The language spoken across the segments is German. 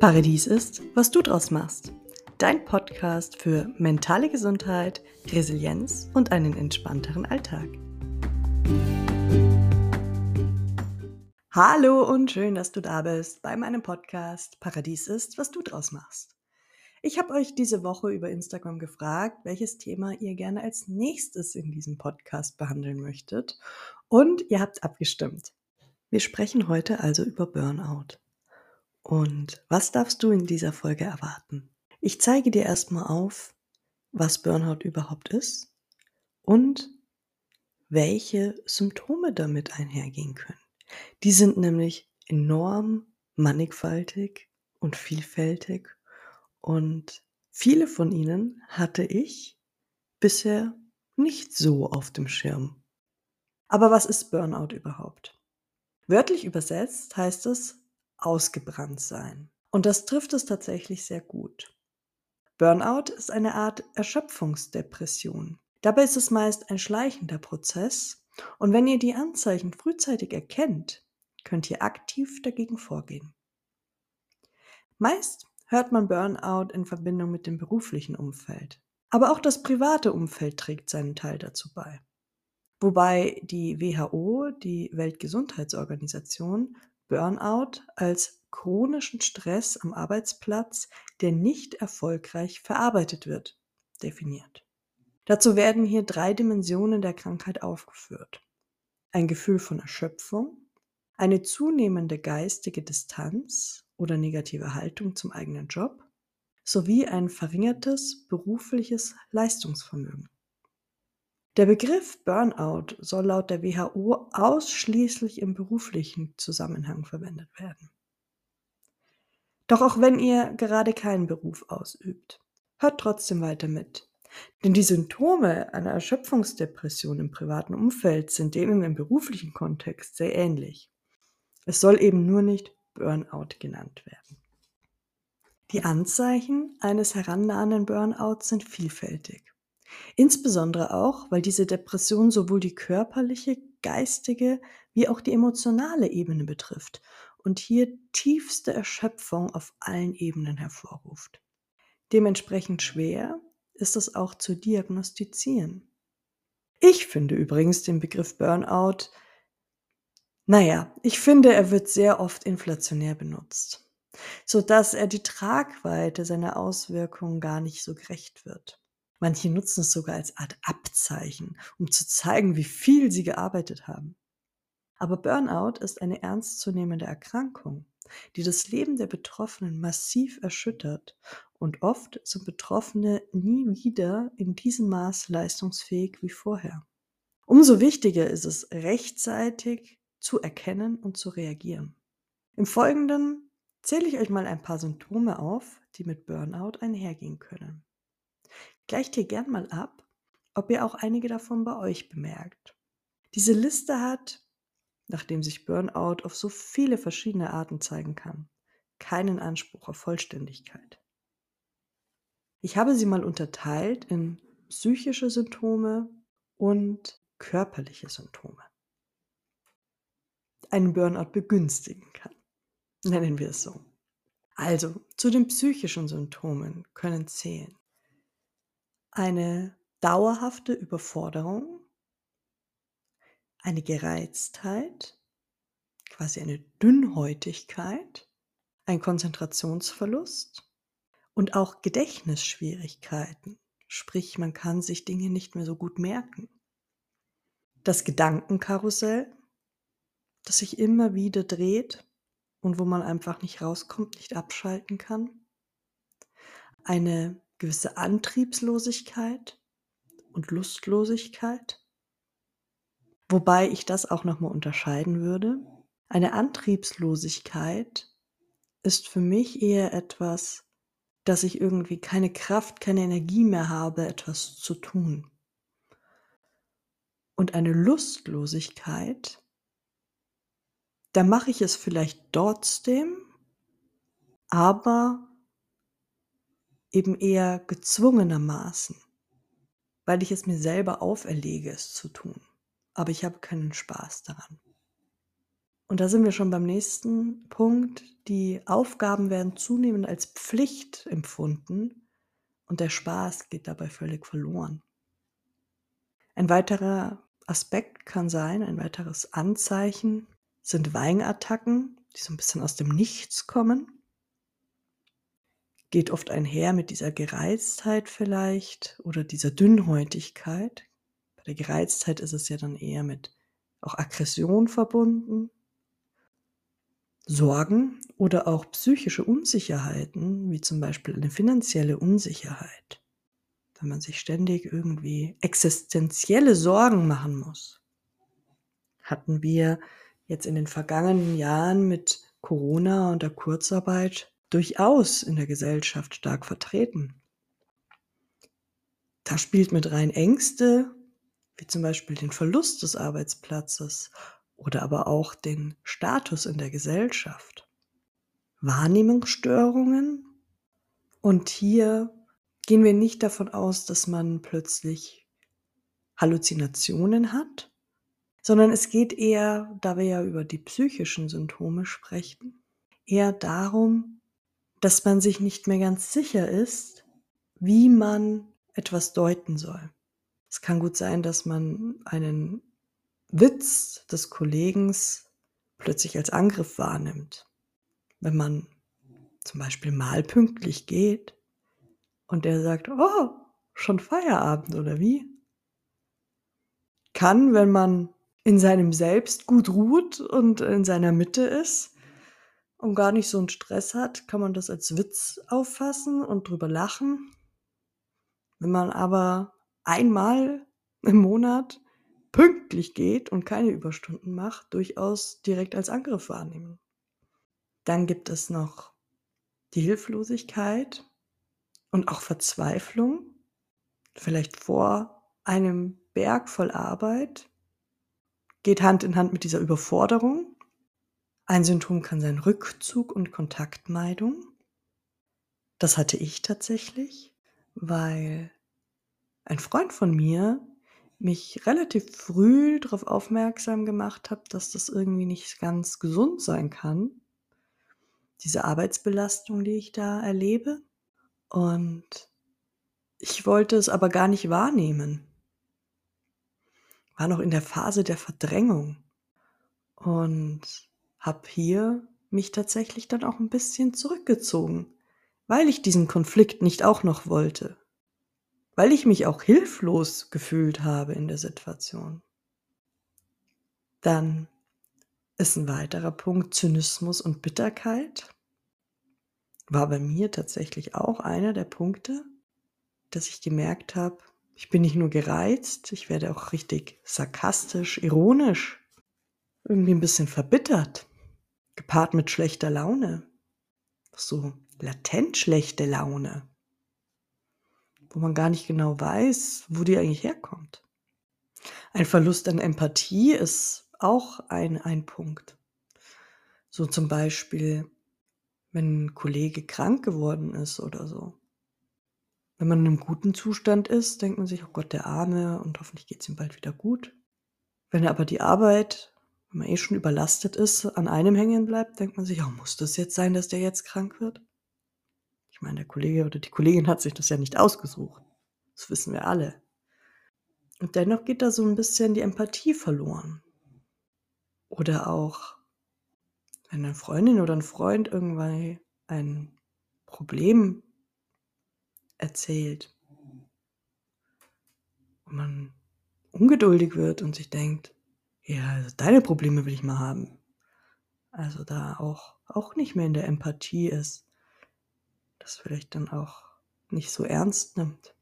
Paradies ist, was du draus machst. Dein Podcast für mentale Gesundheit, Resilienz und einen entspannteren Alltag. Hallo und schön, dass du da bist bei meinem Podcast Paradies ist, was du draus machst. Ich habe euch diese Woche über Instagram gefragt, welches Thema ihr gerne als nächstes in diesem Podcast behandeln möchtet und ihr habt abgestimmt. Wir sprechen heute also über Burnout. Und was darfst du in dieser Folge erwarten? Ich zeige dir erstmal auf, was Burnout überhaupt ist und welche Symptome damit einhergehen können. Die sind nämlich enorm mannigfaltig und vielfältig und viele von ihnen hatte ich bisher nicht so auf dem Schirm. Aber was ist Burnout überhaupt? Wörtlich übersetzt heißt es ausgebrannt sein. Und das trifft es tatsächlich sehr gut. Burnout ist eine Art Erschöpfungsdepression. Dabei ist es meist ein schleichender Prozess und wenn ihr die Anzeichen frühzeitig erkennt, könnt ihr aktiv dagegen vorgehen. Meist hört man Burnout in Verbindung mit dem beruflichen Umfeld. Aber auch das private Umfeld trägt seinen Teil dazu bei. Wobei die WHO, die Weltgesundheitsorganisation, Burnout als chronischen Stress am Arbeitsplatz, der nicht erfolgreich verarbeitet wird, definiert. Dazu werden hier drei Dimensionen der Krankheit aufgeführt. Ein Gefühl von Erschöpfung, eine zunehmende geistige Distanz oder negative Haltung zum eigenen Job sowie ein verringertes berufliches Leistungsvermögen. Der Begriff Burnout soll laut der WHO ausschließlich im beruflichen Zusammenhang verwendet werden. Doch auch wenn ihr gerade keinen Beruf ausübt, hört trotzdem weiter mit. Denn die Symptome einer Erschöpfungsdepression im privaten Umfeld sind denen im beruflichen Kontext sehr ähnlich. Es soll eben nur nicht Burnout genannt werden. Die Anzeichen eines herannahenden Burnouts sind vielfältig. Insbesondere auch, weil diese Depression sowohl die körperliche, geistige wie auch die emotionale Ebene betrifft und hier tiefste Erschöpfung auf allen Ebenen hervorruft. Dementsprechend schwer ist es auch zu diagnostizieren. Ich finde übrigens den Begriff Burnout, naja, ich finde, er wird sehr oft inflationär benutzt, sodass er die Tragweite seiner Auswirkungen gar nicht so gerecht wird. Manche nutzen es sogar als Art Abzeichen, um zu zeigen, wie viel sie gearbeitet haben. Aber Burnout ist eine ernstzunehmende Erkrankung, die das Leben der Betroffenen massiv erschüttert und oft sind Betroffene nie wieder in diesem Maß leistungsfähig wie vorher. Umso wichtiger ist es, rechtzeitig zu erkennen und zu reagieren. Im Folgenden zähle ich euch mal ein paar Symptome auf, die mit Burnout einhergehen können. Gleicht hier gern mal ab, ob ihr auch einige davon bei euch bemerkt. Diese Liste hat, nachdem sich Burnout auf so viele verschiedene Arten zeigen kann, keinen Anspruch auf Vollständigkeit. Ich habe sie mal unterteilt in psychische Symptome und körperliche Symptome. Einen Burnout begünstigen kann. Nennen wir es so. Also, zu den psychischen Symptomen können zählen eine dauerhafte Überforderung, eine Gereiztheit, quasi eine Dünnhäutigkeit, ein Konzentrationsverlust und auch Gedächtnisschwierigkeiten, sprich man kann sich Dinge nicht mehr so gut merken. Das Gedankenkarussell, das sich immer wieder dreht und wo man einfach nicht rauskommt, nicht abschalten kann. Eine gewisse Antriebslosigkeit und Lustlosigkeit. Wobei ich das auch nochmal unterscheiden würde. Eine Antriebslosigkeit ist für mich eher etwas, dass ich irgendwie keine Kraft, keine Energie mehr habe, etwas zu tun. Und eine Lustlosigkeit, da mache ich es vielleicht trotzdem, aber eben eher gezwungenermaßen, weil ich es mir selber auferlege, es zu tun. Aber ich habe keinen Spaß daran. Und da sind wir schon beim nächsten Punkt. Die Aufgaben werden zunehmend als Pflicht empfunden und der Spaß geht dabei völlig verloren. Ein weiterer Aspekt kann sein, ein weiteres Anzeichen sind Weinattacken, die so ein bisschen aus dem Nichts kommen geht oft einher mit dieser Gereiztheit vielleicht oder dieser Dünnhäutigkeit. Bei der Gereiztheit ist es ja dann eher mit auch Aggression verbunden. Sorgen oder auch psychische Unsicherheiten, wie zum Beispiel eine finanzielle Unsicherheit. Wenn man sich ständig irgendwie existenzielle Sorgen machen muss. Hatten wir jetzt in den vergangenen Jahren mit Corona und der Kurzarbeit durchaus in der Gesellschaft stark vertreten. Da spielt mit rein Ängste, wie zum Beispiel den Verlust des Arbeitsplatzes oder aber auch den Status in der Gesellschaft. Wahrnehmungsstörungen. Und hier gehen wir nicht davon aus, dass man plötzlich Halluzinationen hat, sondern es geht eher, da wir ja über die psychischen Symptome sprechen, eher darum, dass man sich nicht mehr ganz sicher ist, wie man etwas deuten soll. Es kann gut sein, dass man einen Witz des Kollegen plötzlich als Angriff wahrnimmt. Wenn man zum Beispiel mal pünktlich geht und der sagt, oh, schon Feierabend oder wie? Kann, wenn man in seinem Selbst gut ruht und in seiner Mitte ist, und gar nicht so einen Stress hat, kann man das als Witz auffassen und drüber lachen. Wenn man aber einmal im Monat pünktlich geht und keine Überstunden macht, durchaus direkt als Angriff wahrnehmen. Dann gibt es noch die Hilflosigkeit und auch Verzweiflung, vielleicht vor einem Berg voll Arbeit, geht Hand in Hand mit dieser Überforderung ein Symptom kann sein Rückzug und Kontaktmeidung. Das hatte ich tatsächlich, weil ein Freund von mir mich relativ früh darauf aufmerksam gemacht hat, dass das irgendwie nicht ganz gesund sein kann. Diese Arbeitsbelastung, die ich da erlebe. Und ich wollte es aber gar nicht wahrnehmen. War noch in der Phase der Verdrängung. Und habe hier mich tatsächlich dann auch ein bisschen zurückgezogen, weil ich diesen Konflikt nicht auch noch wollte, weil ich mich auch hilflos gefühlt habe in der Situation. Dann ist ein weiterer Punkt Zynismus und Bitterkeit. War bei mir tatsächlich auch einer der Punkte, dass ich gemerkt habe, ich bin nicht nur gereizt, ich werde auch richtig sarkastisch, ironisch, irgendwie ein bisschen verbittert gepaart mit schlechter Laune. So latent schlechte Laune, wo man gar nicht genau weiß, wo die eigentlich herkommt. Ein Verlust an Empathie ist auch ein, ein Punkt. So zum Beispiel, wenn ein Kollege krank geworden ist oder so. Wenn man in einem guten Zustand ist, denkt man sich, oh Gott, der Arme und hoffentlich geht es ihm bald wieder gut. Wenn er aber die Arbeit wenn man eh schon überlastet ist, an einem hängen bleibt, denkt man sich: „Oh, muss das jetzt sein, dass der jetzt krank wird?“ Ich meine, der Kollege oder die Kollegin hat sich das ja nicht ausgesucht. Das wissen wir alle. Und dennoch geht da so ein bisschen die Empathie verloren. Oder auch, wenn 'ne Freundin oder ein Freund irgendwie ein Problem erzählt und man ungeduldig wird und sich denkt ja, also deine Probleme will ich mal haben. Also da auch, auch nicht mehr in der Empathie ist. Das vielleicht dann auch nicht so ernst nimmt.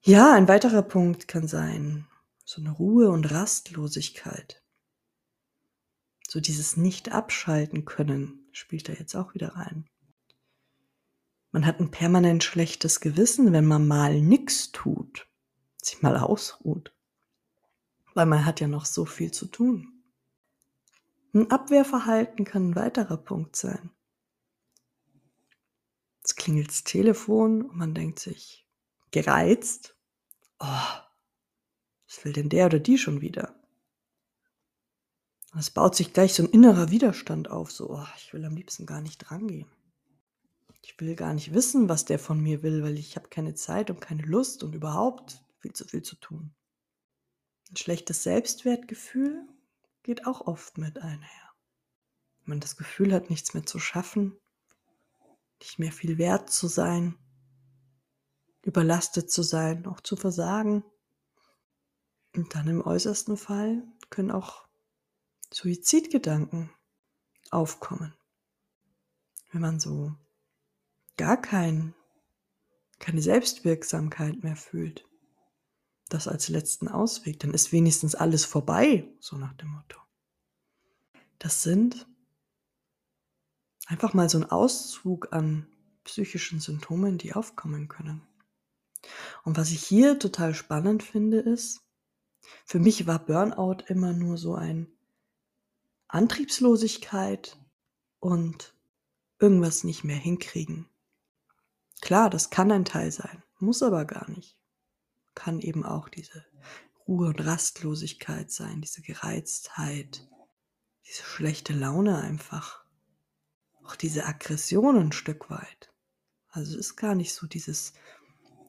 Ja, ein weiterer Punkt kann sein, so eine Ruhe und Rastlosigkeit. So dieses nicht abschalten können spielt da jetzt auch wieder rein. Man hat ein permanent schlechtes Gewissen, wenn man mal nichts tut, sich mal ausruht weil man hat ja noch so viel zu tun. Ein Abwehrverhalten kann ein weiterer Punkt sein. Es klingelt das Telefon und man denkt sich, gereizt, oh, was will denn der oder die schon wieder? Es baut sich gleich so ein innerer Widerstand auf, so, oh, ich will am liebsten gar nicht drangehen. Ich will gar nicht wissen, was der von mir will, weil ich habe keine Zeit und keine Lust und überhaupt viel zu viel zu tun. Ein schlechtes Selbstwertgefühl geht auch oft mit einher. Wenn man das Gefühl hat, nichts mehr zu schaffen, nicht mehr viel wert zu sein, überlastet zu sein, auch zu versagen. Und dann im äußersten Fall können auch Suizidgedanken aufkommen. Wenn man so gar kein, keine Selbstwirksamkeit mehr fühlt. Das als letzten Ausweg, dann ist wenigstens alles vorbei, so nach dem Motto. Das sind einfach mal so ein Auszug an psychischen Symptomen, die aufkommen können. Und was ich hier total spannend finde, ist, für mich war Burnout immer nur so ein Antriebslosigkeit und irgendwas nicht mehr hinkriegen. Klar, das kann ein Teil sein, muss aber gar nicht. Kann eben auch diese Ruhe und Rastlosigkeit sein, diese Gereiztheit, diese schlechte Laune einfach. Auch diese Aggression ein Stück weit. Also es ist gar nicht so dieses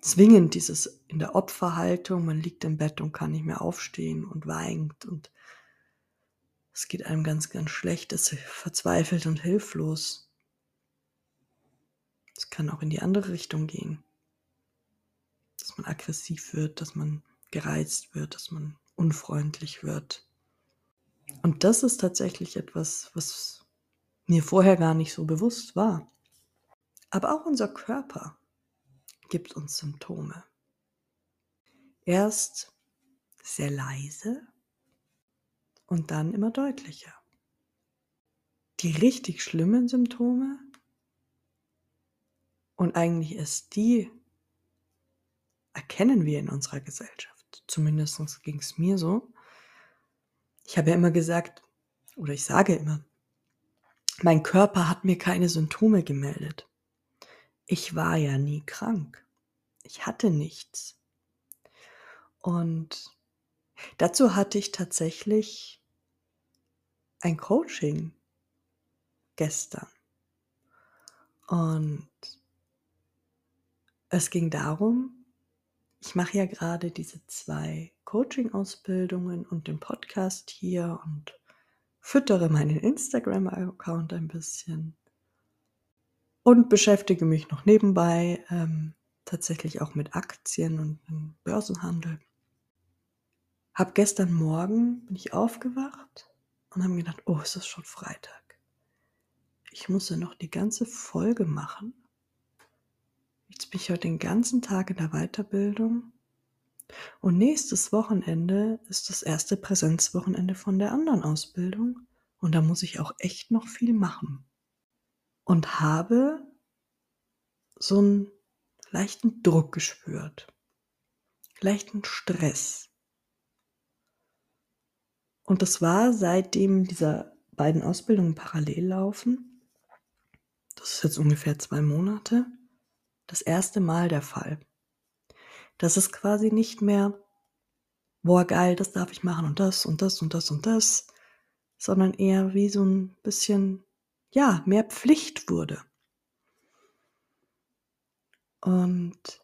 zwingend, dieses in der Opferhaltung, man liegt im Bett und kann nicht mehr aufstehen und weint und es geht einem ganz, ganz schlecht, ist verzweifelt und hilflos. Es kann auch in die andere Richtung gehen. Dass man aggressiv wird, dass man gereizt wird, dass man unfreundlich wird. Und das ist tatsächlich etwas, was mir vorher gar nicht so bewusst war. Aber auch unser Körper gibt uns Symptome. Erst sehr leise und dann immer deutlicher. Die richtig schlimmen Symptome und eigentlich ist die erkennen wir in unserer Gesellschaft. Zumindest ging es mir so. Ich habe ja immer gesagt, oder ich sage immer, mein Körper hat mir keine Symptome gemeldet. Ich war ja nie krank. Ich hatte nichts. Und Dazu hatte ich tatsächlich ein Coaching gestern. Und es ging darum, ich mache ja gerade diese zwei Coaching-Ausbildungen und den Podcast hier und füttere meinen Instagram-Account ein bisschen und beschäftige mich noch nebenbei ähm, tatsächlich auch mit Aktien und Börsenhandel. Hab gestern Morgen bin ich aufgewacht und habe gedacht, oh, es ist schon Freitag. Ich muss ja noch die ganze Folge machen. Jetzt bin ich heute den ganzen Tag in der Weiterbildung. Und nächstes Wochenende ist das erste Präsenzwochenende von der anderen Ausbildung. Und da muss ich auch echt noch viel machen. Und habe so einen leichten Druck gespürt. Leichten Stress. Und das war seitdem diese beiden Ausbildungen parallel laufen, das ist jetzt ungefähr zwei Monate, das erste Mal der Fall. Das ist quasi nicht mehr, boah geil, das darf ich machen und das und das und das und das, sondern eher wie so ein bisschen, ja, mehr Pflicht wurde. Und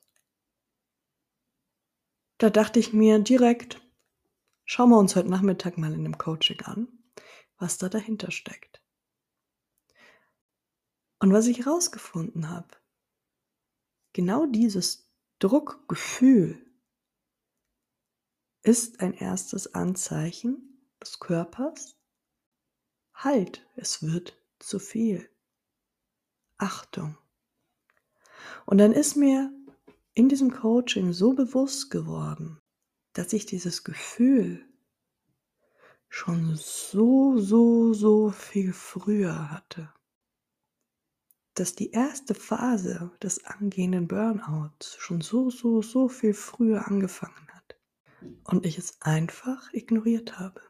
da dachte ich mir direkt, Schauen wir uns heute Nachmittag mal in dem Coaching an, was da dahinter steckt. Und was ich herausgefunden habe, genau dieses Druckgefühl ist ein erstes Anzeichen des Körpers. Halt, es wird zu viel. Achtung. Und dann ist mir in diesem Coaching so bewusst geworden, dass ich dieses Gefühl schon so, so, so viel früher hatte. Dass die erste Phase des angehenden Burnouts schon so, so, so viel früher angefangen hat. Und ich es einfach ignoriert habe.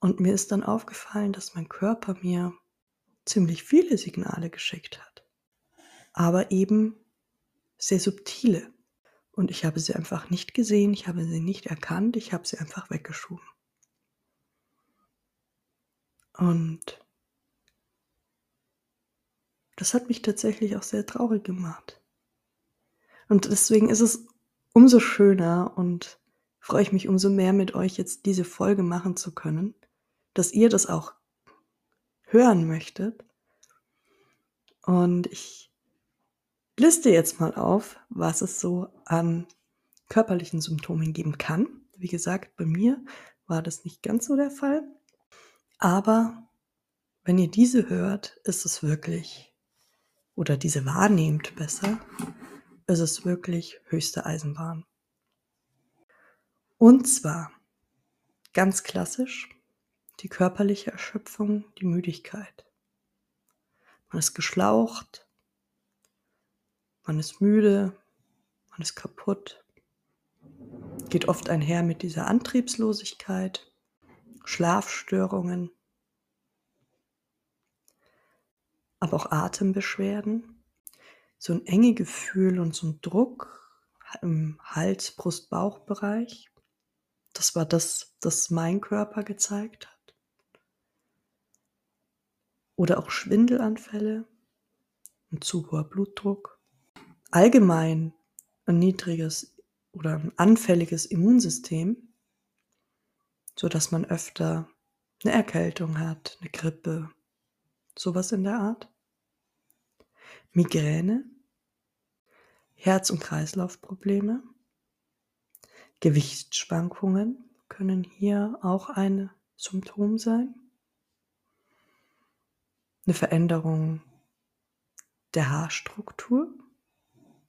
Und mir ist dann aufgefallen, dass mein Körper mir ziemlich viele Signale geschickt hat. Aber eben sehr subtile. Und ich habe sie einfach nicht gesehen, ich habe sie nicht erkannt, ich habe sie einfach weggeschoben. Und das hat mich tatsächlich auch sehr traurig gemacht. Und deswegen ist es umso schöner und freue ich mich umso mehr mit euch jetzt diese Folge machen zu können, dass ihr das auch hören möchtet. Und ich liste jetzt mal auf, was es so an körperlichen Symptomen geben kann. Wie gesagt, bei mir war das nicht ganz so der Fall. Aber wenn ihr diese hört, ist es wirklich, oder diese wahrnehmt besser, ist es wirklich höchste Eisenbahn. Und zwar ganz klassisch die körperliche Erschöpfung, die Müdigkeit. Man ist geschlaucht, man ist müde, man ist kaputt, geht oft einher mit dieser Antriebslosigkeit, Schlafstörungen, aber auch Atembeschwerden, so ein enge Gefühl und so ein Druck im Hals-, Brust-, Bauchbereich. Das war das, das mein Körper gezeigt hat. Oder auch Schwindelanfälle, ein zu hoher Blutdruck. Allgemein ein niedriges oder ein anfälliges Immunsystem, so dass man öfter eine Erkältung hat, eine Grippe, sowas in der Art. Migräne, Herz- und Kreislaufprobleme, Gewichtsschwankungen können hier auch ein Symptom sein. Eine Veränderung der Haarstruktur,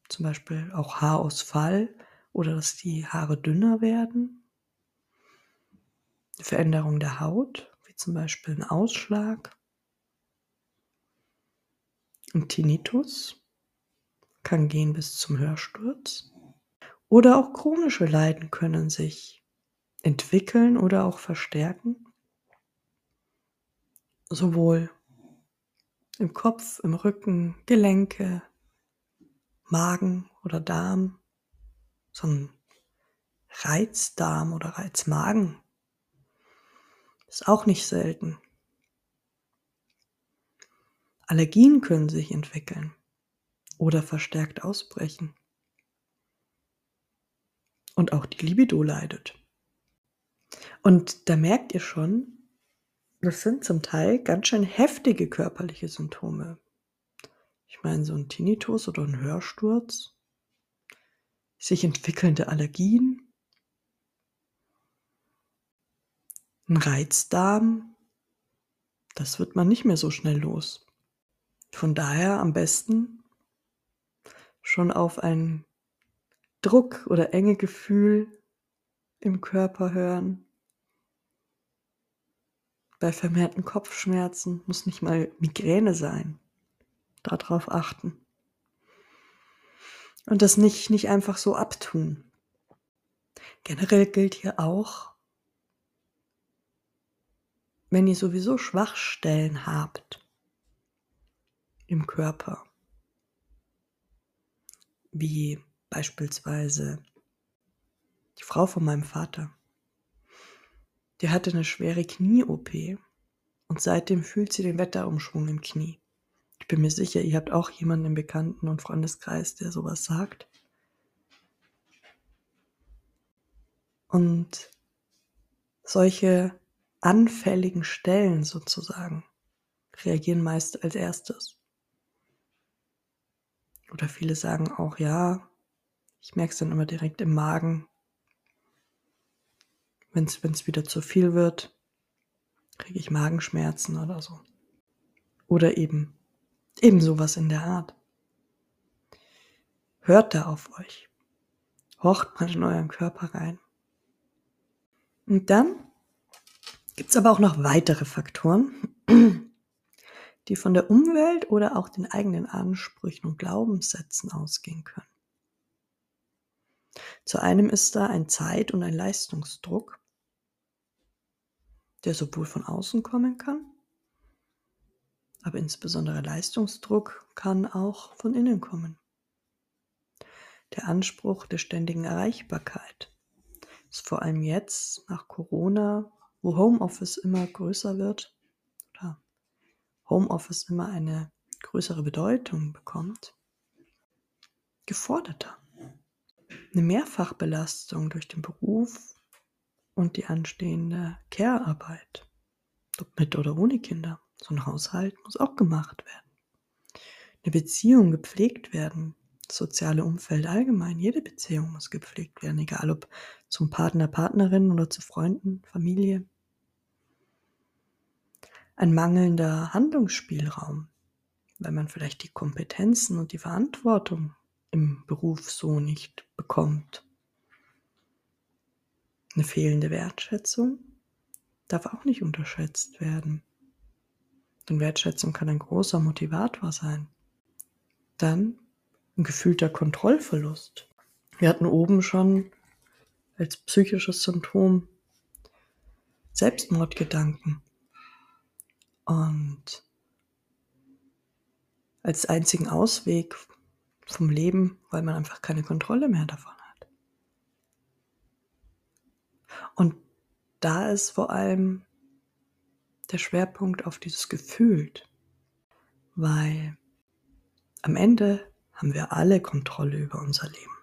zum Beispiel auch Haarausfall oder dass die Haare dünner werden. Eine Veränderung der Haut, wie zum Beispiel ein Ausschlag. Ein Tinnitus kann gehen bis zum Hörsturz. Oder auch chronische Leiden können sich entwickeln oder auch verstärken. Sowohl im Kopf, im Rücken, Gelenke, Magen oder Darm, so ein Reizdarm oder Reizmagen ist auch nicht selten. Allergien können sich entwickeln oder verstärkt ausbrechen. Und auch die Libido leidet. Und da merkt ihr schon, das sind zum Teil ganz schön heftige körperliche Symptome. Ich meine, so ein Tinnitus oder ein Hörsturz, sich entwickelnde Allergien, ein Reizdarm, das wird man nicht mehr so schnell los. Von daher am besten schon auf ein Druck oder enge Gefühl im Körper hören. Bei vermehrten Kopfschmerzen muss nicht mal Migräne sein. Darauf achten. Und das nicht, nicht einfach so abtun. Generell gilt hier auch, wenn ihr sowieso Schwachstellen habt im Körper, wie beispielsweise die Frau von meinem Vater. Die hatte eine schwere Knie-OP und seitdem fühlt sie den Wetterumschwung im Knie. Ich bin mir sicher, ihr habt auch jemanden im Bekannten- und Freundeskreis, der sowas sagt. Und solche anfälligen Stellen sozusagen reagieren meist als erstes. Oder viele sagen auch, ja, ich merke es dann immer direkt im Magen. Wenn es wieder zu viel wird, kriege ich Magenschmerzen oder so. Oder eben, eben sowas in der Art. Hört da auf euch. Horcht mal in euren Körper rein. Und dann gibt es aber auch noch weitere Faktoren, die von der Umwelt oder auch den eigenen Ansprüchen und Glaubenssätzen ausgehen können. Zu einem ist da ein Zeit- und ein Leistungsdruck, der sowohl von außen kommen kann, aber insbesondere Leistungsdruck kann auch von innen kommen. Der Anspruch der ständigen Erreichbarkeit ist vor allem jetzt nach Corona, wo Homeoffice immer größer wird Homeoffice immer eine größere Bedeutung bekommt, geforderter. Eine Mehrfachbelastung durch den Beruf und die anstehende Care-Arbeit, ob mit oder ohne Kinder. So ein Haushalt muss auch gemacht werden. Eine Beziehung gepflegt werden, das soziale Umfeld allgemein, jede Beziehung muss gepflegt werden, egal ob zum Partner, Partnerin oder zu Freunden, Familie. Ein mangelnder Handlungsspielraum, weil man vielleicht die Kompetenzen und die Verantwortung im Beruf so nicht bekommt. Eine fehlende Wertschätzung darf auch nicht unterschätzt werden. Denn Wertschätzung kann ein großer Motivator sein. Dann ein gefühlter Kontrollverlust. Wir hatten oben schon als psychisches Symptom Selbstmordgedanken. Und als einzigen Ausweg vom Leben, weil man einfach keine Kontrolle mehr davon hat. Und da ist vor allem der Schwerpunkt auf dieses Gefühl, weil am Ende haben wir alle Kontrolle über unser Leben.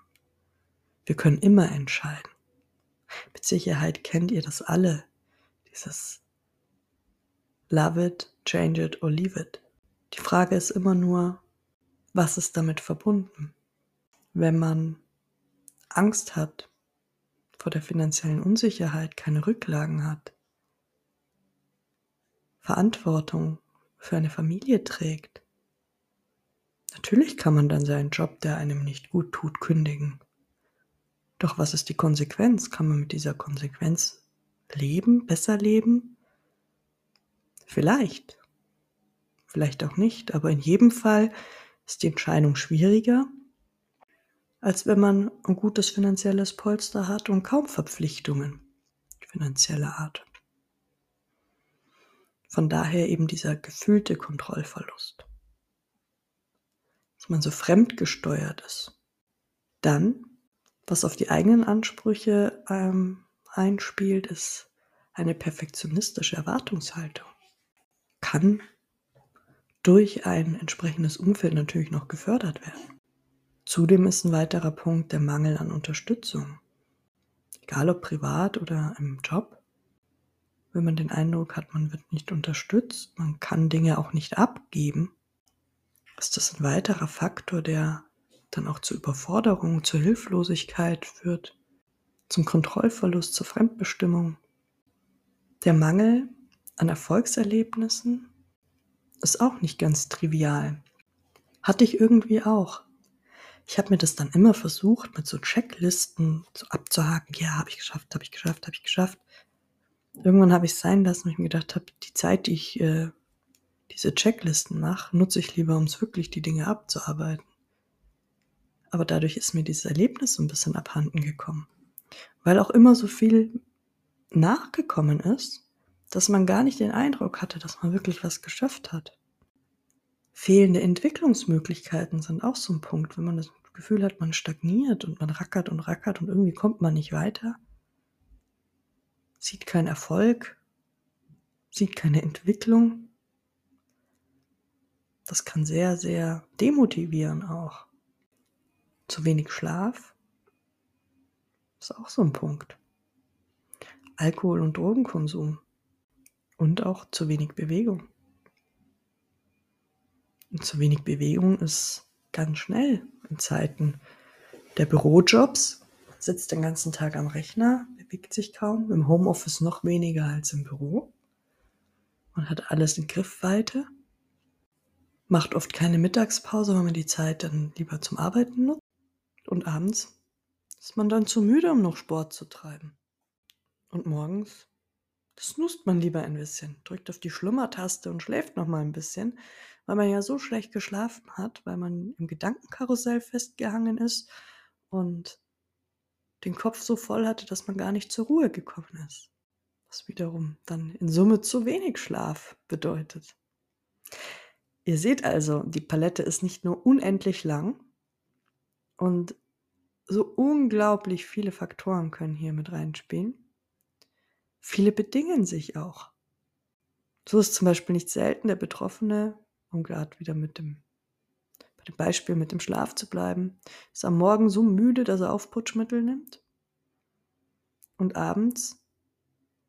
Wir können immer entscheiden. Mit Sicherheit kennt ihr das alle, dieses Love it, change it or leave it. Die Frage ist immer nur, was ist damit verbunden? Wenn man Angst hat vor der finanziellen Unsicherheit, keine Rücklagen hat, Verantwortung für eine Familie trägt, natürlich kann man dann seinen Job, der einem nicht gut tut, kündigen. Doch was ist die Konsequenz? Kann man mit dieser Konsequenz leben, besser leben? Vielleicht. Vielleicht auch nicht, aber in jedem Fall ist die Entscheidung schwieriger, als wenn man ein gutes finanzielles Polster hat und kaum Verpflichtungen finanzieller Art. Von daher eben dieser gefühlte Kontrollverlust. Dass man so fremdgesteuert ist. Dann, was auf die eigenen Ansprüche ähm, einspielt, ist eine perfektionistische Erwartungshaltung. Kann durch ein entsprechendes Umfeld natürlich noch gefördert werden. Zudem ist ein weiterer Punkt der Mangel an Unterstützung. Egal ob privat oder im Job. Wenn man den Eindruck hat, man wird nicht unterstützt, man kann Dinge auch nicht abgeben, ist das ein weiterer Faktor, der dann auch zur Überforderung, zur Hilflosigkeit führt, zum Kontrollverlust, zur Fremdbestimmung. Der Mangel an Erfolgserlebnissen ist auch nicht ganz trivial. Hatte ich irgendwie auch. Ich habe mir das dann immer versucht, mit so Checklisten so abzuhaken. Ja, habe ich geschafft, habe ich geschafft, habe ich geschafft. Irgendwann habe ich es sein lassen, weil ich mir gedacht habe, die Zeit, die ich äh, diese Checklisten mache, nutze ich lieber, um wirklich die Dinge abzuarbeiten. Aber dadurch ist mir dieses Erlebnis so ein bisschen abhanden gekommen. Weil auch immer so viel nachgekommen ist, dass man gar nicht den Eindruck hatte, dass man wirklich was geschafft hat. Fehlende Entwicklungsmöglichkeiten sind auch so ein Punkt, wenn man das Gefühl hat, man stagniert und man rackert und rackert und irgendwie kommt man nicht weiter, sieht keinen Erfolg, sieht keine Entwicklung. Das kann sehr, sehr demotivieren auch. Zu wenig Schlaf ist auch so ein Punkt. Alkohol- und Drogenkonsum und auch zu wenig Bewegung. Und zu wenig Bewegung ist ganz schnell in Zeiten der Bürojobs. Man sitzt den ganzen Tag am Rechner, bewegt sich kaum, im Homeoffice noch weniger als im Büro. Man hat alles in Griffweite, macht oft keine Mittagspause, weil man die Zeit dann lieber zum Arbeiten nutzt. Und abends ist man dann zu müde, um noch Sport zu treiben. Und morgens snoost man lieber ein bisschen, drückt auf die Schlummertaste und schläft noch mal ein bisschen, weil man ja so schlecht geschlafen hat, weil man im Gedankenkarussell festgehangen ist und den Kopf so voll hatte, dass man gar nicht zur Ruhe gekommen ist. Was wiederum dann in Summe zu wenig Schlaf bedeutet. Ihr seht also, die Palette ist nicht nur unendlich lang und so unglaublich viele Faktoren können hier mit reinspielen. Viele bedingen sich auch. So ist zum Beispiel nicht selten der Betroffene, um gerade wieder mit dem, bei dem Beispiel mit dem Schlaf zu bleiben, ist am Morgen so müde, dass er Aufputschmittel nimmt. Und abends,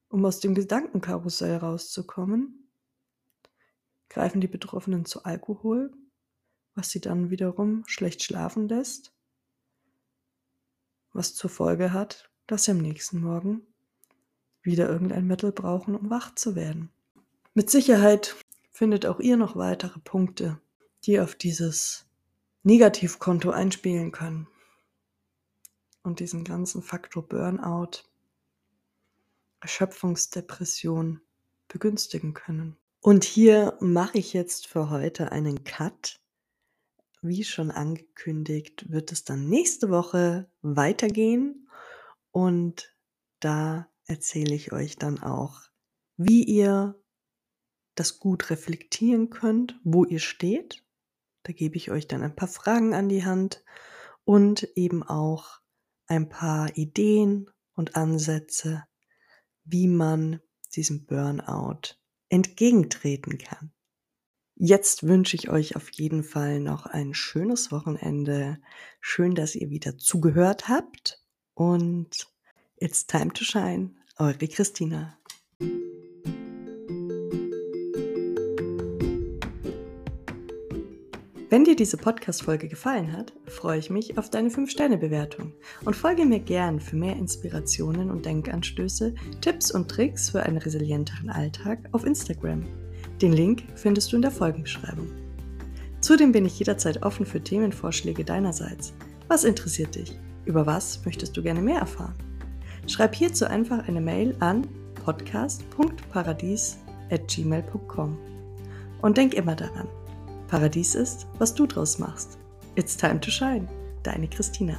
um aus dem Gedankenkarussell rauszukommen, greifen die Betroffenen zu Alkohol, was sie dann wiederum schlecht schlafen lässt, was zur Folge hat, dass sie am nächsten Morgen wieder irgendein Mittel brauchen, um wach zu werden. Mit Sicherheit findet auch ihr noch weitere Punkte, die auf dieses Negativkonto einspielen können und diesen ganzen Faktor Burnout, Erschöpfungsdepression begünstigen können. Und hier mache ich jetzt für heute einen Cut. Wie schon angekündigt, wird es dann nächste Woche weitergehen und da erzähle ich euch dann auch, wie ihr das gut reflektieren könnt, wo ihr steht. Da gebe ich euch dann ein paar Fragen an die Hand und eben auch ein paar Ideen und Ansätze, wie man diesem Burnout entgegentreten kann. Jetzt wünsche ich euch auf jeden Fall noch ein schönes Wochenende. Schön, dass ihr wieder zugehört habt und It's time to shine. Eure Christina. Wenn dir diese Podcast-Folge gefallen hat, freue ich mich auf deine 5-Sterne-Bewertung und folge mir gern für mehr Inspirationen und Denkanstöße, Tipps und Tricks für einen resilienteren Alltag auf Instagram. Den Link findest du in der Folgenbeschreibung. Zudem bin ich jederzeit offen für Themenvorschläge deinerseits. Was interessiert dich? Über was möchtest du gerne mehr erfahren? Schreib hierzu einfach eine Mail an podcast.paradies.gmail.com. Und denk immer daran, Paradies ist, was du draus machst. It's time to shine. Deine Christina.